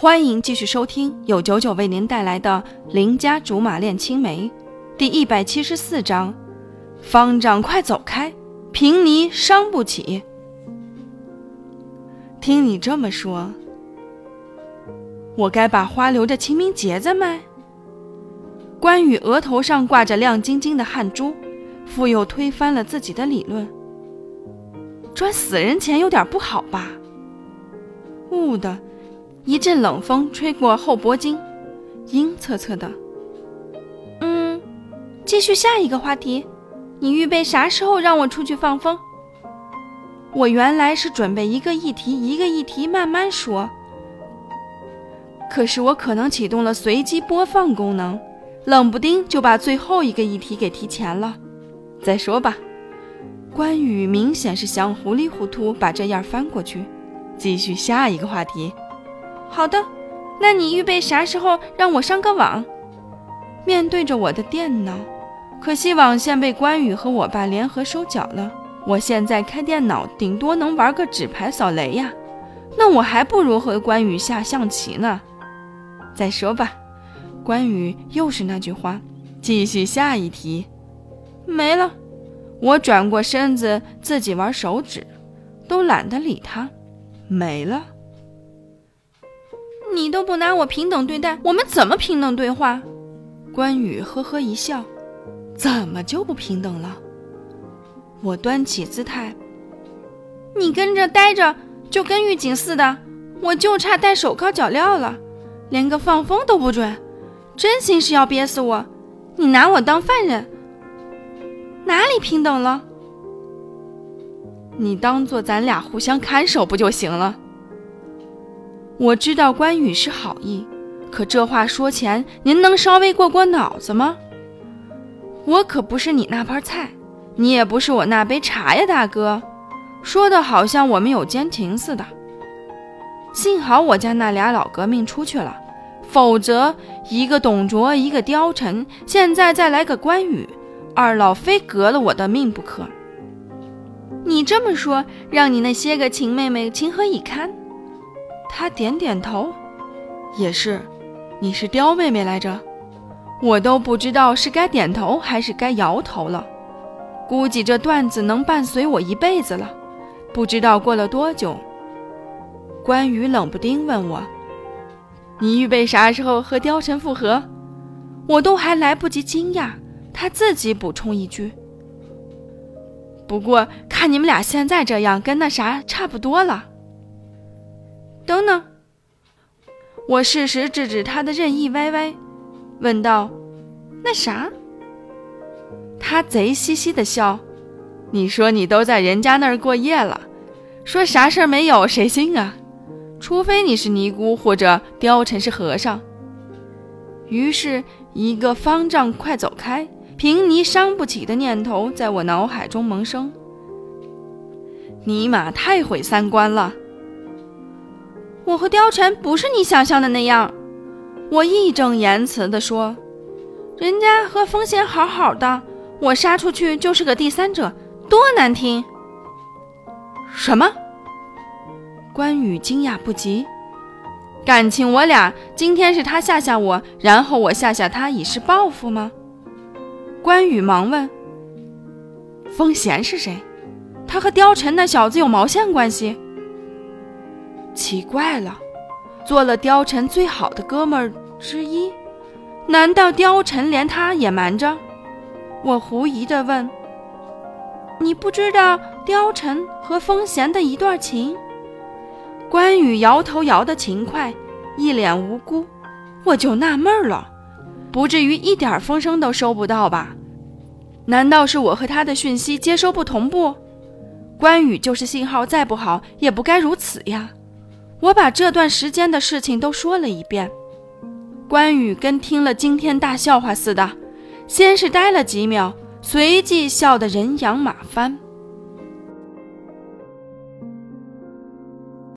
欢迎继续收听由九九为您带来的《邻家竹马恋青梅》第一百七十四章：方丈快走开，贫尼伤不起。听你这么说，我该把花留着清明节再卖？关羽额头上挂着亮晶晶的汗珠，复又推翻了自己的理论。赚死人钱有点不好吧？呜的。一阵冷风吹过后脖颈，阴恻恻的。嗯，继续下一个话题。你预备啥时候让我出去放风？我原来是准备一个议题一个议题慢慢说，可是我可能启动了随机播放功能，冷不丁就把最后一个议题给提前了。再说吧。关羽明显是想糊里糊涂把这页翻过去，继续下一个话题。好的，那你预备啥时候让我上个网？面对着我的电脑，可惜网线被关羽和我爸联合收缴了。我现在开电脑顶多能玩个纸牌扫雷呀，那我还不如和关羽下象棋呢。再说吧，关羽又是那句话，继续下一题。没了，我转过身子自己玩手指，都懒得理他。没了。你都不拿我平等对待，我们怎么平等对话？关羽呵呵一笑，怎么就不平等了？我端起姿态，你跟着待着就跟狱警似的，我就差戴手铐脚镣了，连个放风都不准，真心是要憋死我！你拿我当犯人，哪里平等了？你当做咱俩互相看守不就行了？我知道关羽是好意，可这话说前，您能稍微过过脑子吗？我可不是你那盘菜，你也不是我那杯茶呀，大哥。说的好像我们有奸情似的。幸好我家那俩老革命出去了，否则一个董卓，一个貂蝉，现在再来个关羽，二老非革了我的命不可。你这么说，让你那些个情妹妹情何以堪？他点点头，也是，你是刁妹妹来着，我都不知道是该点头还是该摇头了。估计这段子能伴随我一辈子了。不知道过了多久，关羽冷不丁问我：“你预备啥时候和貂蝉复合？”我都还来不及惊讶，他自己补充一句：“不过看你们俩现在这样，跟那啥差不多了。”等等，我适时制止他的任意歪歪，问道：“那啥？”他贼兮兮的笑：“你说你都在人家那儿过夜了，说啥事儿没有，谁信啊？除非你是尼姑或者貂蝉是和尚。”于是，一个方丈快走开，平尼伤不起的念头在我脑海中萌生。尼玛，太毁三观了！我和貂蝉不是你想象的那样，我义正言辞地说：“人家和风贤好好的，我杀出去就是个第三者，多难听！”什么？关羽惊讶不及，感情我俩今天是他吓吓我，然后我吓吓他以示报复吗？关羽忙问：“风贤是谁？他和貂蝉那小子有毛线关系？”奇怪了，做了貂蝉最好的哥们儿之一，难道貂蝉连他也瞒着？我狐疑地问：“你不知道貂蝉和风贤的一段情？”关羽摇头摇得勤快，一脸无辜。我就纳闷了，不至于一点风声都收不到吧？难道是我和他的讯息接收不同步？关羽就是信号再不好，也不该如此呀。我把这段时间的事情都说了一遍，关羽跟听了惊天大笑话似的，先是呆了几秒，随即笑得人仰马翻。